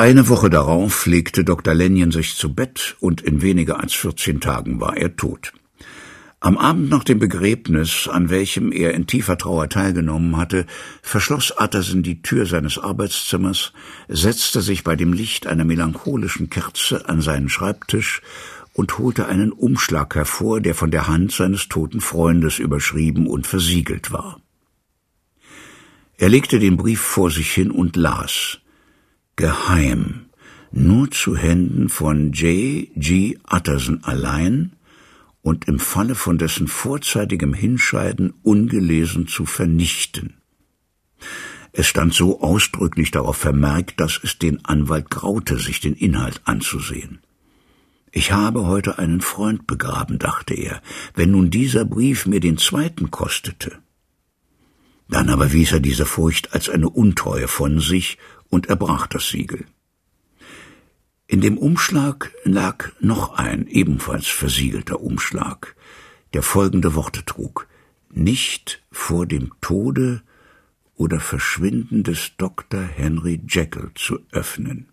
Eine Woche darauf legte Dr. Lenjen sich zu Bett und in weniger als 14 Tagen war er tot. Am Abend nach dem Begräbnis, an welchem er in tiefer Trauer teilgenommen hatte, verschloss Atterson die Tür seines Arbeitszimmers, setzte sich bei dem Licht einer melancholischen Kerze an seinen Schreibtisch und holte einen Umschlag hervor, der von der Hand seines toten Freundes überschrieben und versiegelt war. Er legte den Brief vor sich hin und las Geheim, nur zu Händen von J. G. Utterson allein, und im Falle von dessen vorzeitigem Hinscheiden ungelesen zu vernichten. Es stand so ausdrücklich darauf vermerkt, dass es den Anwalt graute, sich den Inhalt anzusehen. Ich habe heute einen Freund begraben, dachte er, wenn nun dieser Brief mir den zweiten kostete. Dann aber wies er diese Furcht als eine Untreue von sich und erbrach das Siegel. In dem Umschlag lag noch ein ebenfalls versiegelter Umschlag, der folgende Worte trug Nicht vor dem Tode oder Verschwinden des Dr. Henry Jekyll zu öffnen.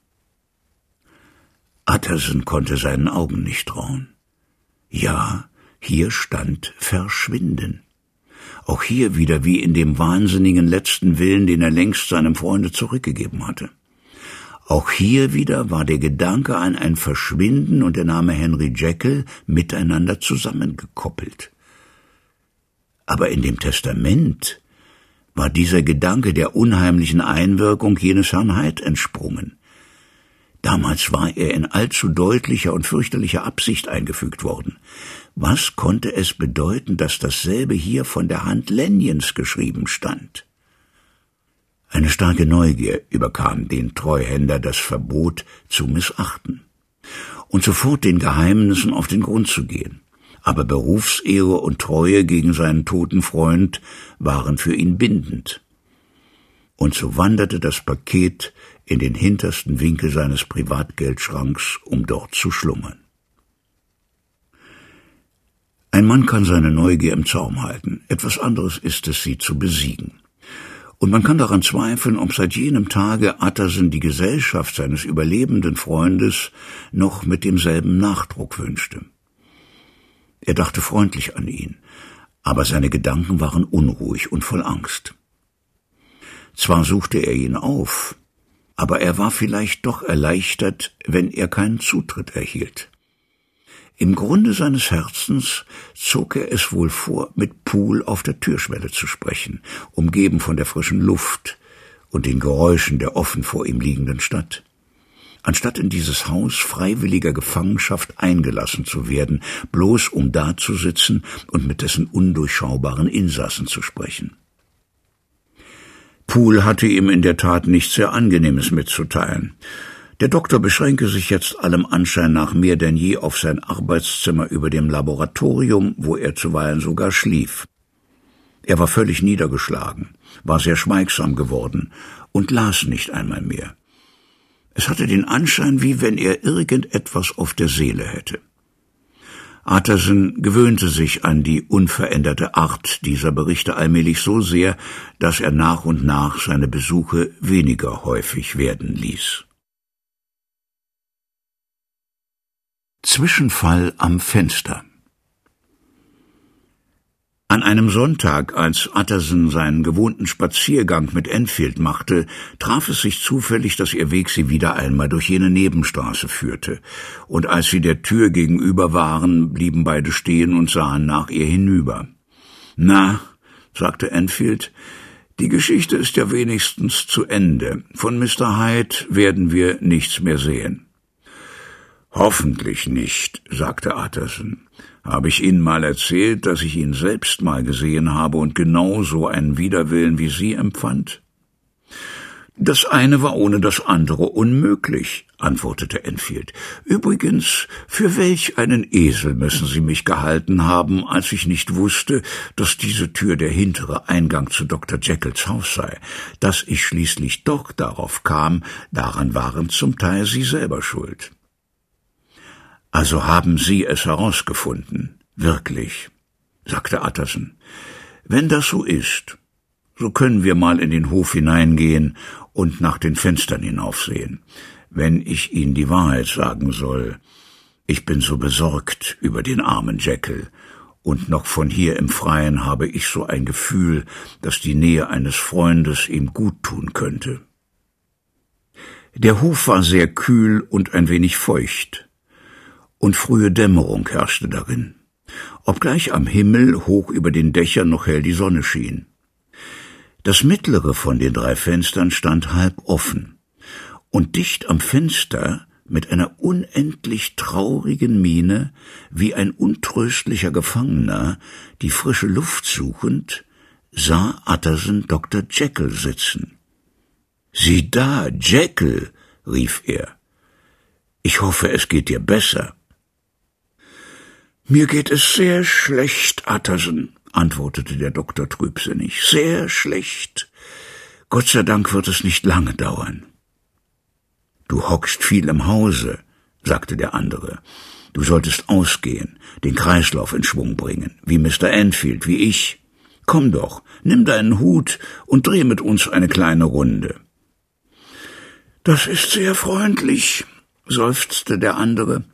Utterson konnte seinen Augen nicht trauen. Ja, hier stand Verschwinden. Auch hier wieder wie in dem wahnsinnigen letzten Willen, den er längst seinem Freunde zurückgegeben hatte. Auch hier wieder war der Gedanke an ein Verschwinden und der Name Henry Jekyll miteinander zusammengekoppelt. Aber in dem Testament war dieser Gedanke der unheimlichen Einwirkung jenes Herrn Hyde entsprungen. Damals war er in allzu deutlicher und fürchterlicher Absicht eingefügt worden. Was konnte es bedeuten, dass dasselbe hier von der Hand Lenjens geschrieben stand? Eine starke Neugier überkam den Treuhänder, das Verbot zu missachten und sofort den Geheimnissen auf den Grund zu gehen. Aber Berufsehre und Treue gegen seinen toten Freund waren für ihn bindend. Und so wanderte das Paket in den hintersten Winkel seines Privatgeldschranks, um dort zu schlummern. Ein Mann kann seine Neugier im Zaum halten, etwas anderes ist es, sie zu besiegen. Und man kann daran zweifeln, ob seit jenem Tage Utterson die Gesellschaft seines überlebenden Freundes noch mit demselben Nachdruck wünschte. Er dachte freundlich an ihn, aber seine Gedanken waren unruhig und voll Angst. Zwar suchte er ihn auf, aber er war vielleicht doch erleichtert, wenn er keinen Zutritt erhielt. Im Grunde seines Herzens zog er es wohl vor, mit Poole auf der Türschwelle zu sprechen, umgeben von der frischen Luft und den Geräuschen der offen vor ihm liegenden Stadt. Anstatt in dieses Haus freiwilliger Gefangenschaft eingelassen zu werden, bloß um dazusitzen und mit dessen undurchschaubaren Insassen zu sprechen. Poole hatte ihm in der Tat nichts sehr Angenehmes mitzuteilen. Der Doktor beschränke sich jetzt allem Anschein nach mehr denn je auf sein Arbeitszimmer über dem Laboratorium, wo er zuweilen sogar schlief. Er war völlig niedergeschlagen, war sehr schweigsam geworden und las nicht einmal mehr. Es hatte den Anschein, wie wenn er irgendetwas auf der Seele hätte. Atterson gewöhnte sich an die unveränderte Art dieser Berichte allmählich so sehr, dass er nach und nach seine Besuche weniger häufig werden ließ. Zwischenfall am Fenster An einem Sonntag, als Utterson seinen gewohnten Spaziergang mit Enfield machte, traf es sich zufällig, dass ihr Weg sie wieder einmal durch jene Nebenstraße führte, und als sie der Tür gegenüber waren, blieben beide stehen und sahen nach ihr hinüber. Na, sagte Enfield, die Geschichte ist ja wenigstens zu Ende. Von Mr. Hyde werden wir nichts mehr sehen. Hoffentlich nicht, sagte Utterson. Habe ich Ihnen mal erzählt, dass ich ihn selbst mal gesehen habe und genau so einen Widerwillen wie Sie empfand? Das eine war ohne das andere unmöglich, antwortete Enfield. Übrigens, für welch einen Esel müssen Sie mich gehalten haben, als ich nicht wusste, dass diese Tür der hintere Eingang zu Dr. Jekylls Haus sei. Dass ich schließlich doch darauf kam, daran waren zum Teil Sie selber schuld. Also haben Sie es herausgefunden. Wirklich, sagte Utterson. Wenn das so ist, So können wir mal in den Hof hineingehen und nach den Fenstern hinaufsehen. Wenn ich Ihnen die Wahrheit sagen soll, ich bin so besorgt über den armen Jekyll, und noch von hier im Freien habe ich so ein Gefühl, dass die Nähe eines Freundes ihm gut tun könnte. Der Hof war sehr kühl und ein wenig feucht, und frühe Dämmerung herrschte darin, obgleich am Himmel hoch über den Dächern noch hell die Sonne schien. Das mittlere von den drei Fenstern stand halb offen, und dicht am Fenster mit einer unendlich traurigen Miene, wie ein untröstlicher Gefangener, die frische Luft suchend, sah Utterson Dr. Jekyll sitzen. Sieh da, Jekyll, rief er. Ich hoffe, es geht dir besser. Mir geht es sehr schlecht, Utterson, antwortete der Doktor trübsinnig. Sehr schlecht. Gott sei Dank wird es nicht lange dauern. Du hockst viel im Hause, sagte der andere. Du solltest ausgehen, den Kreislauf in Schwung bringen, wie Mr. Enfield, wie ich. Komm doch, nimm deinen Hut und dreh mit uns eine kleine Runde. Das ist sehr freundlich, seufzte der andere.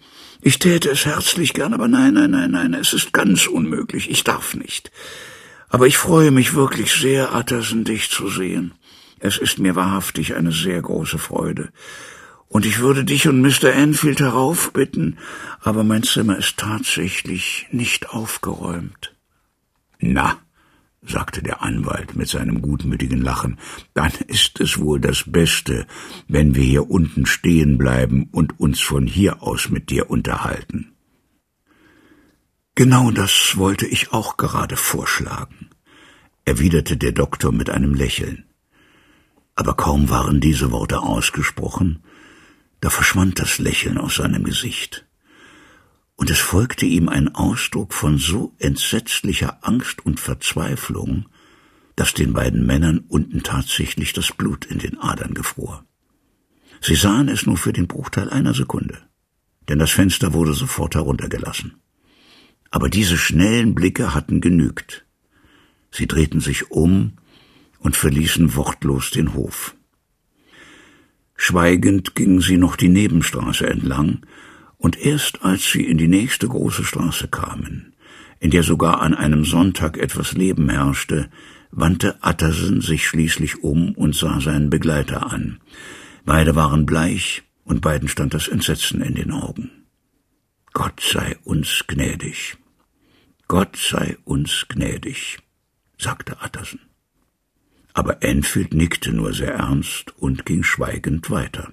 Ich täte es herzlich gern, aber nein, nein, nein, nein, es ist ganz unmöglich, ich darf nicht. Aber ich freue mich wirklich sehr, Atterson, dich zu sehen. Es ist mir wahrhaftig eine sehr große Freude. Und ich würde dich und Mr. Enfield heraufbitten, aber mein Zimmer ist tatsächlich nicht aufgeräumt. Na, sagte der Anwalt mit seinem gutmütigen Lachen, dann ist es wohl das Beste, wenn wir hier unten stehen bleiben und uns von hier aus mit dir unterhalten. Genau das wollte ich auch gerade vorschlagen, erwiderte der Doktor mit einem Lächeln. Aber kaum waren diese Worte ausgesprochen, da verschwand das Lächeln aus seinem Gesicht, und es folgte ihm ein Ausdruck von so entsetzlicher Angst und Verzweiflung, dass den beiden Männern unten tatsächlich das Blut in den Adern gefror. Sie sahen es nur für den Bruchteil einer Sekunde, denn das Fenster wurde sofort heruntergelassen. Aber diese schnellen Blicke hatten genügt. Sie drehten sich um und verließen wortlos den Hof. Schweigend gingen sie noch die Nebenstraße entlang, und erst als sie in die nächste große Straße kamen, in der sogar an einem Sonntag etwas Leben herrschte, wandte Attersen sich schließlich um und sah seinen Begleiter an. Beide waren bleich, und beiden stand das Entsetzen in den Augen. Gott sei uns gnädig. Gott sei uns gnädig, sagte Attersen aber Enfield nickte nur sehr ernst und ging schweigend weiter.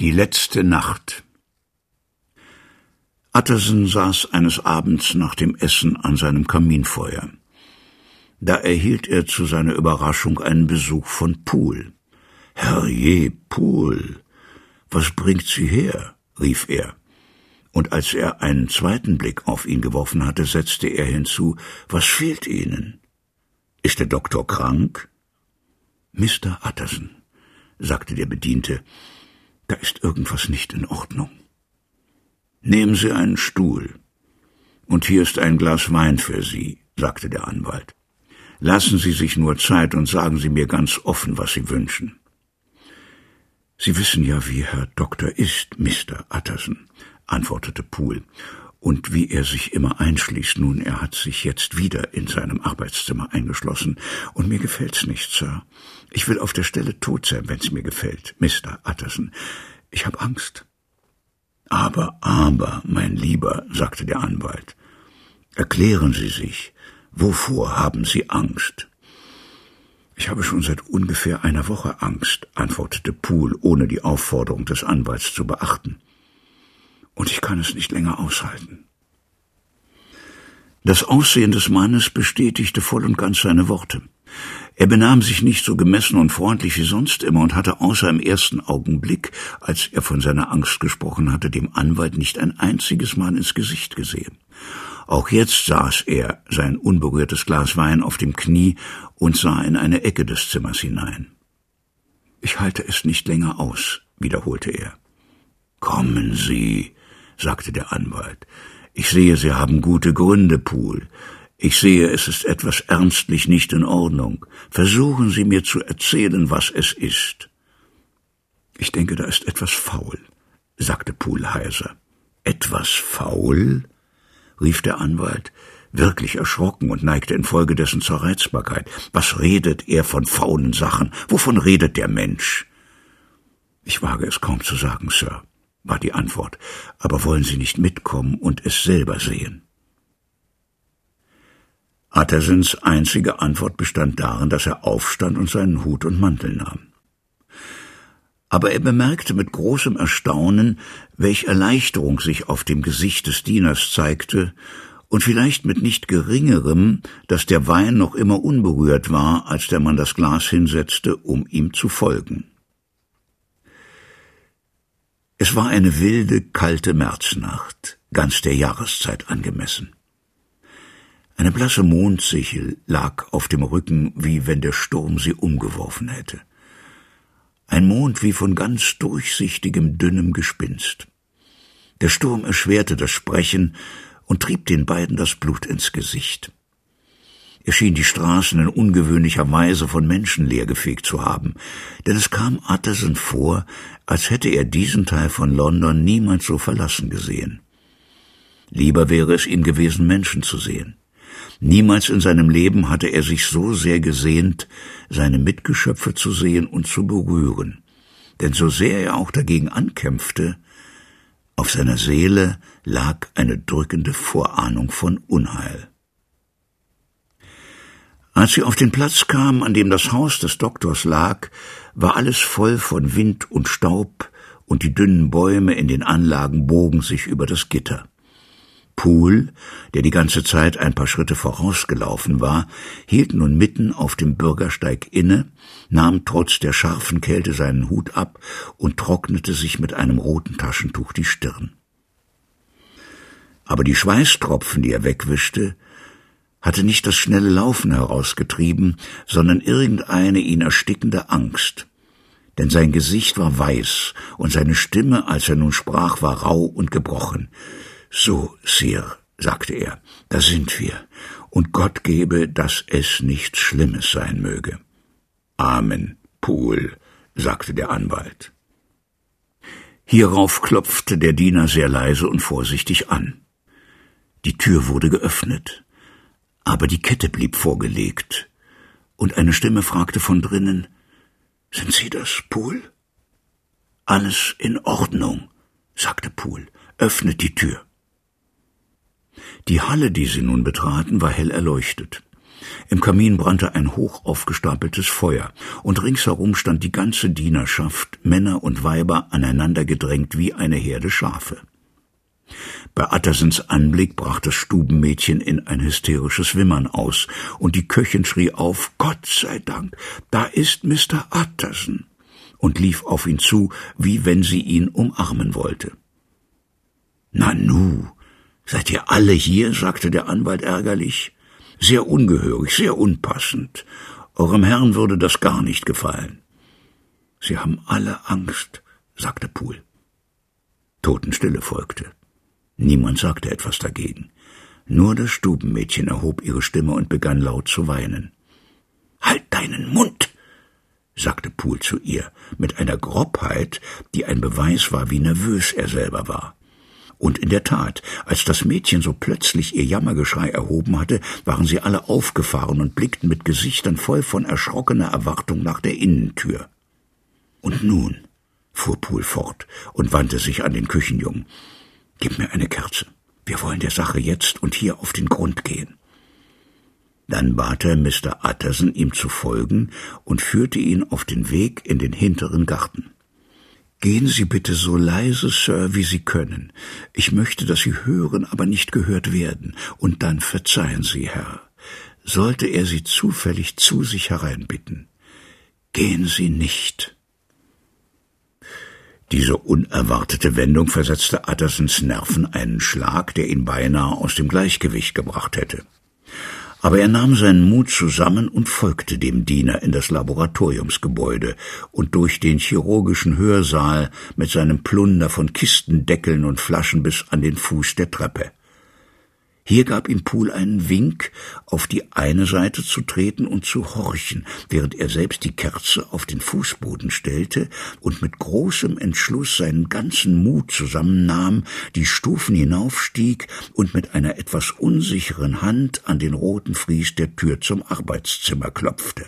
Die letzte Nacht Utterson saß eines Abends nach dem Essen an seinem Kaminfeuer. Da erhielt er zu seiner Überraschung einen Besuch von Poole. Herrje, Poole, was bringt Sie her? rief er und als er einen zweiten Blick auf ihn geworfen hatte, setzte er hinzu Was fehlt Ihnen? Ist der Doktor krank? Mr. Utterson, sagte der Bediente, da ist irgendwas nicht in Ordnung. Nehmen Sie einen Stuhl. Und hier ist ein Glas Wein für Sie, sagte der Anwalt. Lassen Sie sich nur Zeit und sagen Sie mir ganz offen, was Sie wünschen. Sie wissen ja, wie Herr Doktor ist, Mr. Utterson, antwortete Poole, und wie er sich immer einschließt. Nun, er hat sich jetzt wieder in seinem Arbeitszimmer eingeschlossen, und mir gefällt's nicht, Sir. Ich will auf der Stelle tot sein, wenn's mir gefällt, Mr. Utterson. Ich hab Angst. Aber, aber, mein Lieber, sagte der Anwalt, erklären Sie sich, wovor haben Sie Angst? Ich habe schon seit ungefähr einer Woche Angst, antwortete Poole, ohne die Aufforderung des Anwalts zu beachten und ich kann es nicht länger aushalten. Das Aussehen des Mannes bestätigte voll und ganz seine Worte. Er benahm sich nicht so gemessen und freundlich wie sonst immer und hatte außer im ersten Augenblick, als er von seiner Angst gesprochen hatte, dem Anwalt nicht ein einziges Mal ins Gesicht gesehen. Auch jetzt saß er, sein unberührtes Glas Wein auf dem Knie und sah in eine Ecke des Zimmers hinein. Ich halte es nicht länger aus, wiederholte er. Kommen Sie, sagte der Anwalt. Ich sehe, Sie haben gute Gründe, Poole. Ich sehe, es ist etwas ernstlich nicht in Ordnung. Versuchen Sie mir zu erzählen, was es ist. Ich denke, da ist etwas faul, sagte Poole heiser. Etwas faul? rief der Anwalt, wirklich erschrocken und neigte infolgedessen zur Reizbarkeit. Was redet er von faulen Sachen? Wovon redet der Mensch? Ich wage es kaum zu sagen, Sir, war die Antwort. Aber wollen Sie nicht mitkommen und es selber sehen? Uttersons einzige Antwort bestand darin, dass er aufstand und seinen Hut und Mantel nahm. Aber er bemerkte mit großem Erstaunen, welch Erleichterung sich auf dem Gesicht des Dieners zeigte, und vielleicht mit nicht geringerem, dass der Wein noch immer unberührt war, als der Mann das Glas hinsetzte, um ihm zu folgen. Es war eine wilde, kalte Märznacht, ganz der Jahreszeit angemessen. Eine blasse Mondsichel lag auf dem Rücken, wie wenn der Sturm sie umgeworfen hätte. Ein Mond wie von ganz durchsichtigem, dünnem Gespinst. Der Sturm erschwerte das Sprechen und trieb den beiden das Blut ins Gesicht. Er schien die Straßen in ungewöhnlicher Weise von Menschen leergefegt zu haben, denn es kam Utterson vor, als hätte er diesen Teil von London niemals so verlassen gesehen. Lieber wäre es ihm gewesen, Menschen zu sehen. Niemals in seinem Leben hatte er sich so sehr gesehnt, seine Mitgeschöpfe zu sehen und zu berühren. Denn so sehr er auch dagegen ankämpfte, auf seiner Seele lag eine drückende Vorahnung von Unheil. Als sie auf den Platz kamen, an dem das Haus des Doktors lag, war alles voll von Wind und Staub, und die dünnen Bäume in den Anlagen bogen sich über das Gitter. Poole, der die ganze Zeit ein paar Schritte vorausgelaufen war, hielt nun mitten auf dem Bürgersteig inne, nahm trotz der scharfen Kälte seinen Hut ab und trocknete sich mit einem roten Taschentuch die Stirn. Aber die Schweißtropfen, die er wegwischte, hatte nicht das schnelle Laufen herausgetrieben, sondern irgendeine ihn erstickende Angst. Denn sein Gesicht war weiß und seine Stimme, als er nun sprach, war rau und gebrochen. So, Sir, sagte er, da sind wir, und Gott gebe, dass es nichts Schlimmes sein möge. Amen, Pool, sagte der Anwalt. Hierauf klopfte der Diener sehr leise und vorsichtig an. Die Tür wurde geöffnet, aber die Kette blieb vorgelegt, und eine Stimme fragte von drinnen Sind Sie das, Pool? Alles in Ordnung, sagte Pool. Öffnet die Tür. Die Halle, die sie nun betraten, war hell erleuchtet. Im Kamin brannte ein hoch aufgestapeltes Feuer, und ringsherum stand die ganze Dienerschaft, Männer und Weiber, aneinandergedrängt wie eine Herde Schafe. Bei Attersens Anblick brach das Stubenmädchen in ein hysterisches Wimmern aus, und die Köchin schrie auf Gott sei Dank, da ist Mr. Atterson, und lief auf ihn zu, wie wenn sie ihn umarmen wollte. Nanu, Seid ihr alle hier? sagte der Anwalt ärgerlich. Sehr ungehörig, sehr unpassend. Eurem Herrn würde das gar nicht gefallen. Sie haben alle Angst, sagte Poole. Totenstille folgte. Niemand sagte etwas dagegen. Nur das Stubenmädchen erhob ihre Stimme und begann laut zu weinen. Halt deinen Mund! sagte Poole zu ihr, mit einer Grobheit, die ein Beweis war, wie nervös er selber war. Und in der Tat, als das Mädchen so plötzlich ihr Jammergeschrei erhoben hatte, waren sie alle aufgefahren und blickten mit Gesichtern voll von erschrockener Erwartung nach der Innentür. Und nun, fuhr Poole fort und wandte sich an den Küchenjungen, gib mir eine Kerze. Wir wollen der Sache jetzt und hier auf den Grund gehen. Dann bat er Mr. Utterson, ihm zu folgen und führte ihn auf den Weg in den hinteren Garten. Gehen Sie bitte so leise, Sir, wie Sie können. Ich möchte, dass Sie hören, aber nicht gehört werden. Und dann verzeihen Sie, Herr. Sollte er Sie zufällig zu sich hereinbitten, gehen Sie nicht. Diese unerwartete Wendung versetzte Uttersons Nerven einen Schlag, der ihn beinahe aus dem Gleichgewicht gebracht hätte aber er nahm seinen Mut zusammen und folgte dem Diener in das Laboratoriumsgebäude und durch den chirurgischen Hörsaal mit seinem Plunder von Kistendeckeln und Flaschen bis an den Fuß der Treppe. Hier gab ihm Poole einen Wink, auf die eine Seite zu treten und zu horchen, während er selbst die Kerze auf den Fußboden stellte und mit großem Entschluss seinen ganzen Mut zusammennahm, die Stufen hinaufstieg und mit einer etwas unsicheren Hand an den roten Fries der Tür zum Arbeitszimmer klopfte.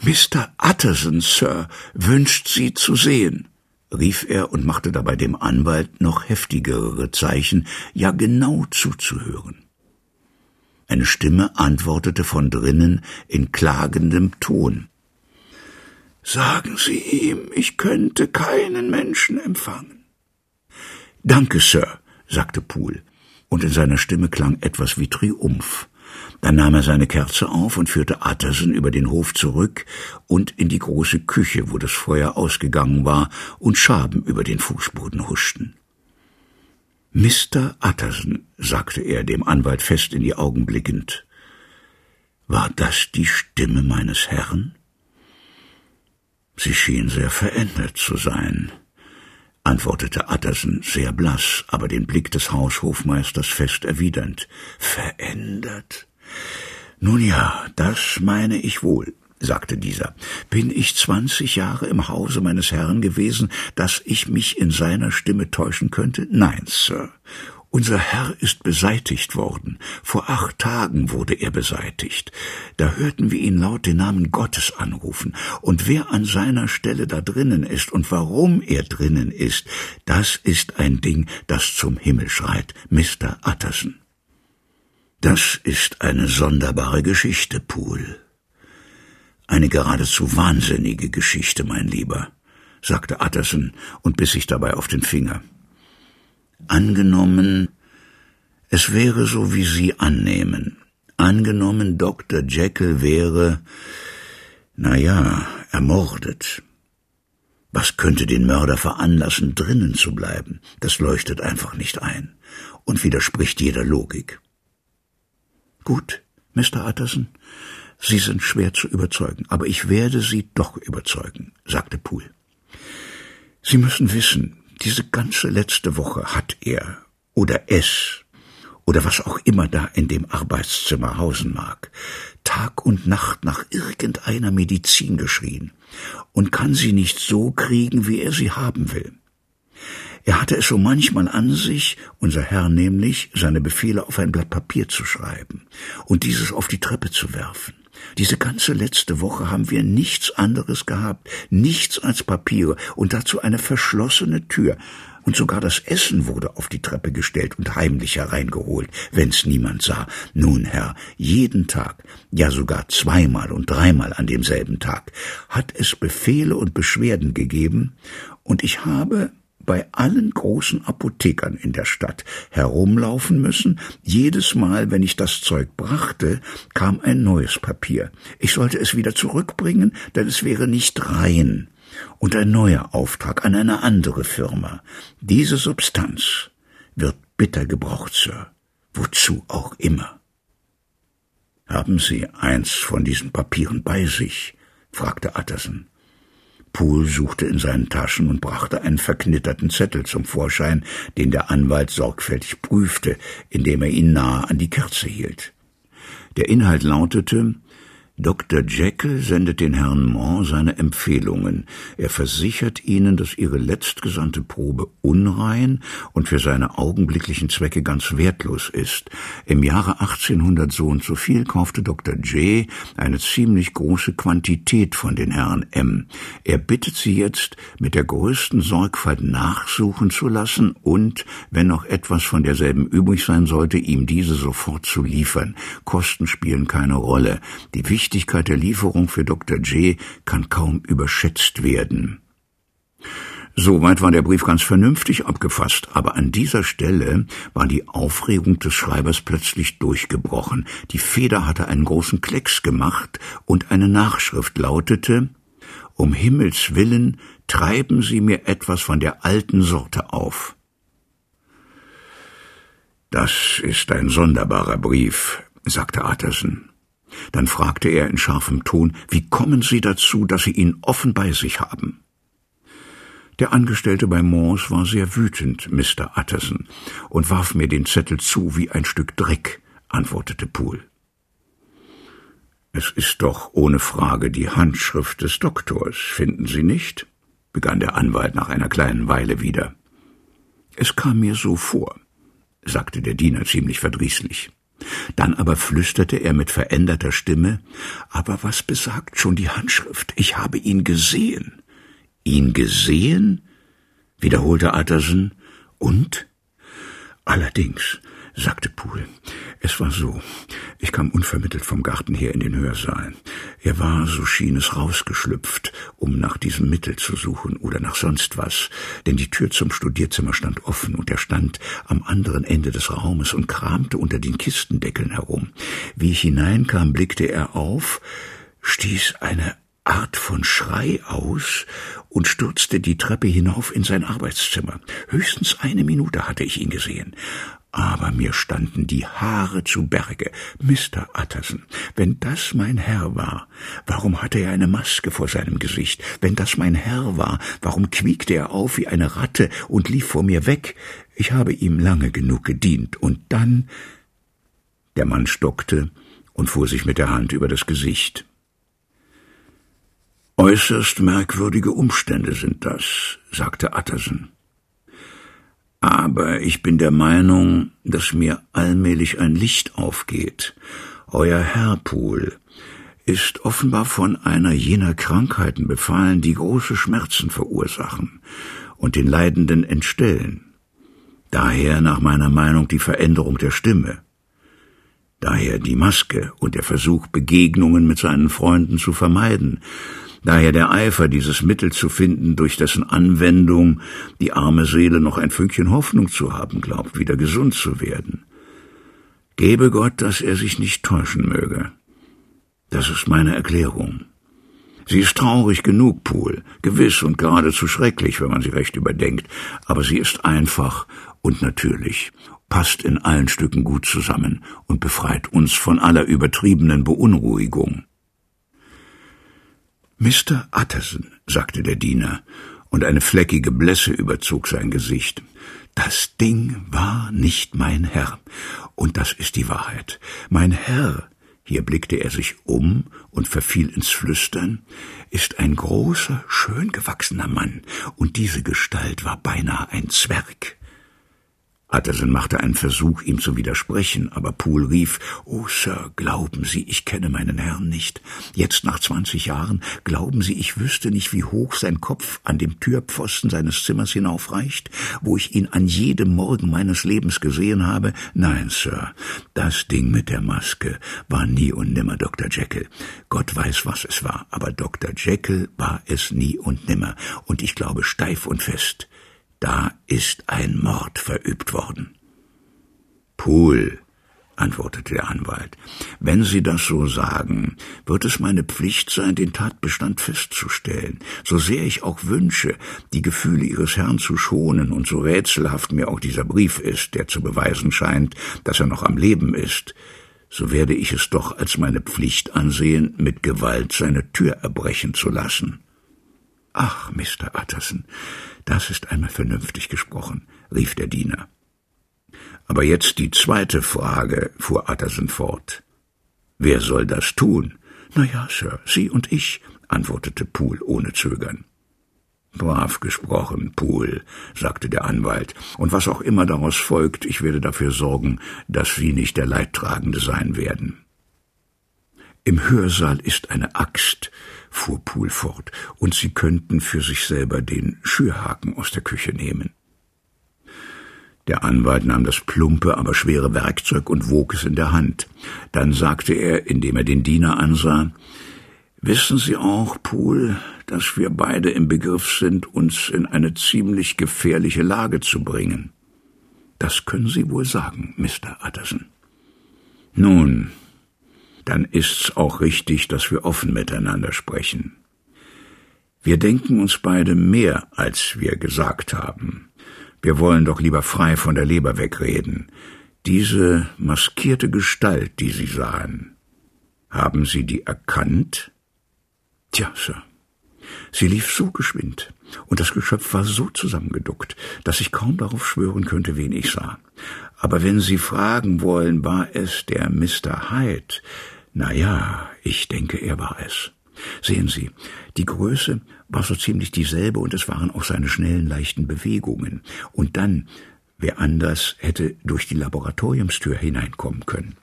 Mr. Utterson, Sir, wünscht Sie zu sehen rief er und machte dabei dem Anwalt noch heftigere Zeichen, ja genau zuzuhören. Eine Stimme antwortete von drinnen in klagendem Ton. Sagen Sie ihm, ich könnte keinen Menschen empfangen. Danke, Sir, sagte Poole, und in seiner Stimme klang etwas wie Triumph. Dann nahm er seine Kerze auf und führte Utterson über den Hof zurück und in die große Küche, wo das Feuer ausgegangen war und Schaben über den Fußboden huschten. Mr. Utterson, sagte er dem Anwalt fest in die Augen blickend, war das die Stimme meines Herrn? Sie schien sehr verändert zu sein, antwortete Utterson sehr blass, aber den Blick des Haushofmeisters fest erwidernd. Verändert? Nun ja, das meine ich wohl, sagte dieser. Bin ich zwanzig Jahre im Hause meines Herrn gewesen, dass ich mich in seiner Stimme täuschen könnte? Nein, Sir. Unser Herr ist beseitigt worden. Vor acht Tagen wurde er beseitigt. Da hörten wir ihn laut den Namen Gottes anrufen. Und wer an seiner Stelle da drinnen ist und warum er drinnen ist, das ist ein Ding, das zum Himmel schreit, Mr. Utterson. Das ist eine sonderbare Geschichte, Poole. Eine geradezu wahnsinnige Geschichte, mein Lieber, sagte Utterson und biss sich dabei auf den Finger. Angenommen, es wäre so, wie Sie annehmen. Angenommen, Dr. Jekyll wäre, na ja, ermordet. Was könnte den Mörder veranlassen, drinnen zu bleiben? Das leuchtet einfach nicht ein und widerspricht jeder Logik. Gut, Mr. Utterson, Sie sind schwer zu überzeugen, aber ich werde Sie doch überzeugen, sagte Poole. Sie müssen wissen, diese ganze letzte Woche hat er oder es oder was auch immer da in dem Arbeitszimmer hausen mag, Tag und Nacht nach irgendeiner Medizin geschrien und kann sie nicht so kriegen, wie er sie haben will. Er hatte es so manchmal an sich, unser Herr nämlich, seine Befehle auf ein Blatt Papier zu schreiben und dieses auf die Treppe zu werfen. Diese ganze letzte Woche haben wir nichts anderes gehabt, nichts als Papiere und dazu eine verschlossene Tür. Und sogar das Essen wurde auf die Treppe gestellt und heimlich hereingeholt, wenn's niemand sah. Nun, Herr, jeden Tag, ja sogar zweimal und dreimal an demselben Tag, hat es Befehle und Beschwerden gegeben, und ich habe bei allen großen Apothekern in der Stadt herumlaufen müssen. Jedes Mal, wenn ich das Zeug brachte, kam ein neues Papier. Ich sollte es wieder zurückbringen, denn es wäre nicht rein. Und ein neuer Auftrag an eine andere Firma. Diese Substanz wird bitter gebraucht, Sir. Wozu auch immer. Haben Sie eins von diesen Papieren bei sich? fragte Utterson. Poole suchte in seinen Taschen und brachte einen verknitterten Zettel zum Vorschein, den der Anwalt sorgfältig prüfte, indem er ihn nahe an die Kerze hielt. Der Inhalt lautete Dr. Jekyll sendet den Herrn Mont seine Empfehlungen. Er versichert Ihnen, dass Ihre letztgesandte Probe unrein und für seine augenblicklichen Zwecke ganz wertlos ist. Im Jahre 1800 so und so viel kaufte Dr. J. eine ziemlich große Quantität von den Herrn M. Er bittet Sie jetzt, mit der größten Sorgfalt nachsuchen zu lassen und, wenn noch etwas von derselben übrig sein sollte, ihm diese sofort zu liefern. Kosten spielen keine Rolle. Die Wichtigkeit der Lieferung für Dr. J. kann kaum überschätzt werden. Soweit war der Brief ganz vernünftig abgefasst, aber an dieser Stelle war die Aufregung des Schreibers plötzlich durchgebrochen. Die Feder hatte einen großen Klecks gemacht und eine Nachschrift lautete Um Himmels willen treiben Sie mir etwas von der alten Sorte auf. Das ist ein sonderbarer Brief, sagte Utterson. Dann fragte er in scharfem Ton, wie kommen Sie dazu, dass Sie ihn offen bei sich haben? Der Angestellte bei Mons war sehr wütend, Mr. Utterson, und warf mir den Zettel zu wie ein Stück Dreck, antwortete Poole. Es ist doch ohne Frage die Handschrift des Doktors, finden Sie nicht? begann der Anwalt nach einer kleinen Weile wieder. Es kam mir so vor, sagte der Diener ziemlich verdrießlich. Dann aber flüsterte er mit veränderter Stimme Aber was besagt schon die Handschrift? Ich habe ihn gesehen. Ihn gesehen? wiederholte Utterson. Und? Allerdings, sagte Poole. Es war so. Ich kam unvermittelt vom Garten her in den Hörsaal. Er war, so schien es, rausgeschlüpft, um nach diesem Mittel zu suchen oder nach sonst was, denn die Tür zum Studierzimmer stand offen und er stand am anderen Ende des Raumes und kramte unter den Kistendeckeln herum. Wie ich hineinkam, blickte er auf, stieß eine Art von Schrei aus und stürzte die Treppe hinauf in sein Arbeitszimmer. Höchstens eine Minute hatte ich ihn gesehen. Aber mir standen die Haare zu Berge. Mr. Utterson, wenn das mein Herr war, warum hatte er eine Maske vor seinem Gesicht? Wenn das mein Herr war, warum quiekte er auf wie eine Ratte und lief vor mir weg? Ich habe ihm lange genug gedient. Und dann. Der Mann stockte und fuhr sich mit der Hand über das Gesicht. Äußerst merkwürdige Umstände sind das, sagte Utterson. Aber ich bin der Meinung, dass mir allmählich ein Licht aufgeht. Euer Herr Pool ist offenbar von einer jener Krankheiten befallen, die große Schmerzen verursachen und den Leidenden entstellen. Daher nach meiner Meinung die Veränderung der Stimme. Daher die Maske und der Versuch, Begegnungen mit seinen Freunden zu vermeiden, Daher der Eifer, dieses Mittel zu finden, durch dessen Anwendung die arme Seele noch ein Fünkchen Hoffnung zu haben glaubt, wieder gesund zu werden. Gebe Gott, dass er sich nicht täuschen möge. Das ist meine Erklärung. Sie ist traurig genug, Pool, gewiss und geradezu schrecklich, wenn man sie recht überdenkt, aber sie ist einfach und natürlich, passt in allen Stücken gut zusammen und befreit uns von aller übertriebenen Beunruhigung. Mr. Utterson, sagte der Diener, und eine fleckige Blässe überzog sein Gesicht. Das Ding war nicht mein Herr, und das ist die Wahrheit. Mein Herr, hier blickte er sich um und verfiel ins Flüstern, ist ein großer, schön gewachsener Mann, und diese Gestalt war beinahe ein Zwerg. Utterson machte einen Versuch, ihm zu widersprechen, aber Poole rief, »Oh, Sir, glauben Sie, ich kenne meinen Herrn nicht. Jetzt nach zwanzig Jahren, glauben Sie, ich wüsste nicht, wie hoch sein Kopf an dem Türpfosten seines Zimmers hinaufreicht, wo ich ihn an jedem Morgen meines Lebens gesehen habe? Nein, Sir, das Ding mit der Maske war nie und nimmer Dr. Jekyll. Gott weiß, was es war, aber Dr. Jekyll war es nie und nimmer, und ich glaube steif und fest, da ist ein Mord verübt worden. Pool, antwortete der Anwalt, wenn Sie das so sagen, wird es meine Pflicht sein, den Tatbestand festzustellen, so sehr ich auch wünsche, die Gefühle Ihres Herrn zu schonen und so rätselhaft mir auch dieser Brief ist, der zu beweisen scheint, dass er noch am Leben ist, so werde ich es doch als meine Pflicht ansehen, mit Gewalt seine Tür erbrechen zu lassen. Ach, Mr. Utterson, das ist einmal vernünftig gesprochen, rief der Diener. Aber jetzt die zweite Frage, fuhr Utterson fort. Wer soll das tun? Na ja, Sir, Sie und ich, antwortete Poole ohne Zögern. Brav gesprochen, Poole, sagte der Anwalt, und was auch immer daraus folgt, ich werde dafür sorgen, dass Sie nicht der Leidtragende sein werden. Im Hörsaal ist eine Axt, fuhr Poole fort, und Sie könnten für sich selber den Schürhaken aus der Küche nehmen. Der Anwalt nahm das plumpe, aber schwere Werkzeug und wog es in der Hand. Dann sagte er, indem er den Diener ansah, Wissen Sie auch, Poole, dass wir beide im Begriff sind, uns in eine ziemlich gefährliche Lage zu bringen? Das können Sie wohl sagen, Mr. Utterson. Nun, dann ist's auch richtig, dass wir offen miteinander sprechen. Wir denken uns beide mehr, als wir gesagt haben. Wir wollen doch lieber frei von der Leber wegreden. Diese maskierte Gestalt, die Sie sahen, haben Sie die erkannt? Tja, Sir, Sie lief so geschwind, und das Geschöpf war so zusammengeduckt, dass ich kaum darauf schwören könnte, wen ich sah. Aber wenn Sie fragen wollen, war es der Mr. Hyde? Na ja, ich denke, er war es. Sehen Sie, die Größe war so ziemlich dieselbe und es waren auch seine schnellen, leichten Bewegungen. Und dann, wer anders hätte durch die Laboratoriumstür hineinkommen können.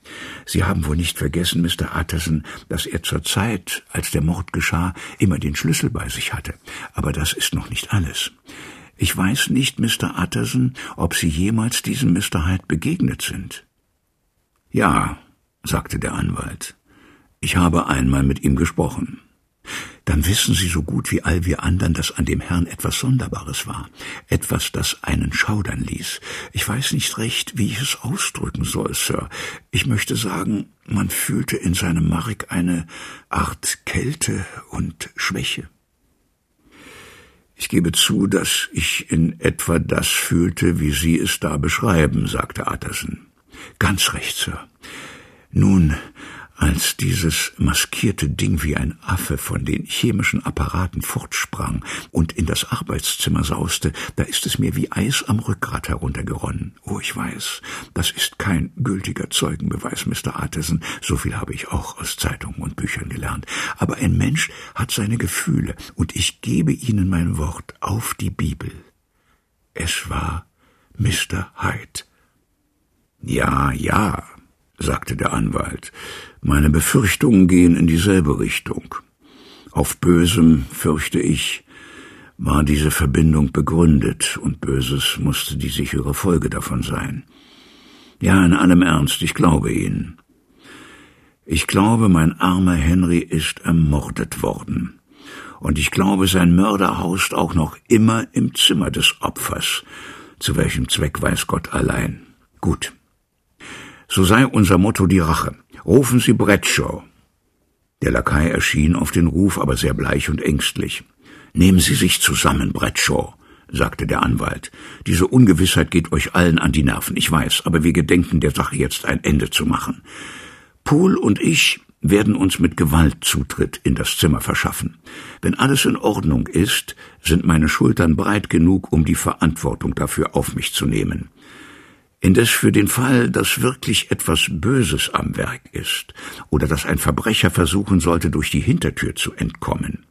Sie haben wohl nicht vergessen, Mr. Utterson, dass er zur Zeit, als der Mord geschah, immer den Schlüssel bei sich hatte. Aber das ist noch nicht alles. Ich weiß nicht, Mr. Utterson, ob Sie jemals diesem Mr. Hyde begegnet sind. Ja, sagte der Anwalt. Ich habe einmal mit ihm gesprochen. Dann wissen Sie so gut wie all wir anderen, dass an dem Herrn etwas Sonderbares war, etwas, das einen schaudern ließ. Ich weiß nicht recht, wie ich es ausdrücken soll, Sir. Ich möchte sagen, man fühlte in seinem Mark eine Art Kälte und Schwäche. Ich gebe zu, dass ich in etwa das fühlte, wie Sie es da beschreiben, sagte Utterson. Ganz recht, Sir. Nun, als dieses maskierte Ding wie ein Affe von den chemischen Apparaten fortsprang und in das Arbeitszimmer sauste, da ist es mir wie Eis am Rückgrat heruntergeronnen. Oh, ich weiß, das ist kein gültiger Zeugenbeweis, Mr. Artisan, so viel habe ich auch aus Zeitungen und Büchern gelernt. Aber ein Mensch hat seine Gefühle, und ich gebe Ihnen mein Wort auf die Bibel. Es war Mr. Hyde. Ja, ja, sagte der Anwalt, meine Befürchtungen gehen in dieselbe Richtung. Auf Bösem, fürchte ich, war diese Verbindung begründet, und Böses musste die sichere Folge davon sein. Ja, in allem Ernst, ich glaube Ihnen. Ich glaube, mein armer Henry ist ermordet worden. Und ich glaube, sein Mörder haust auch noch immer im Zimmer des Opfers. Zu welchem Zweck weiß Gott allein. Gut. So sei unser Motto die Rache. Rufen Sie Bradshaw. Der Lakai erschien auf den Ruf, aber sehr bleich und ängstlich. Nehmen Sie sich zusammen, Bradshaw, sagte der Anwalt. Diese Ungewissheit geht euch allen an die Nerven, ich weiß, aber wir gedenken der Sache jetzt ein Ende zu machen. Poole und ich werden uns mit Gewalt Zutritt in das Zimmer verschaffen. Wenn alles in Ordnung ist, sind meine Schultern breit genug, um die Verantwortung dafür auf mich zu nehmen. Indes für den Fall, dass wirklich etwas Böses am Werk ist oder dass ein Verbrecher versuchen sollte, durch die Hintertür zu entkommen,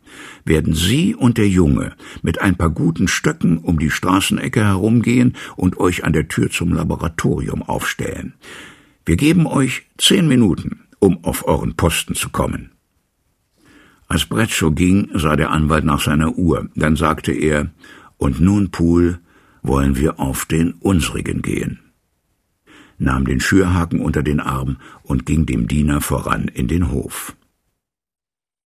werden Sie und der Junge mit ein paar guten Stöcken um die Straßenecke herumgehen und euch an der Tür zum Laboratorium aufstellen. Wir geben euch zehn Minuten, um auf euren Posten zu kommen. Als Bradshaw ging, sah der Anwalt nach seiner Uhr. Dann sagte er, und nun, Poole, wollen wir auf den unsrigen gehen nahm den Schürhaken unter den Arm und ging dem Diener voran in den Hof.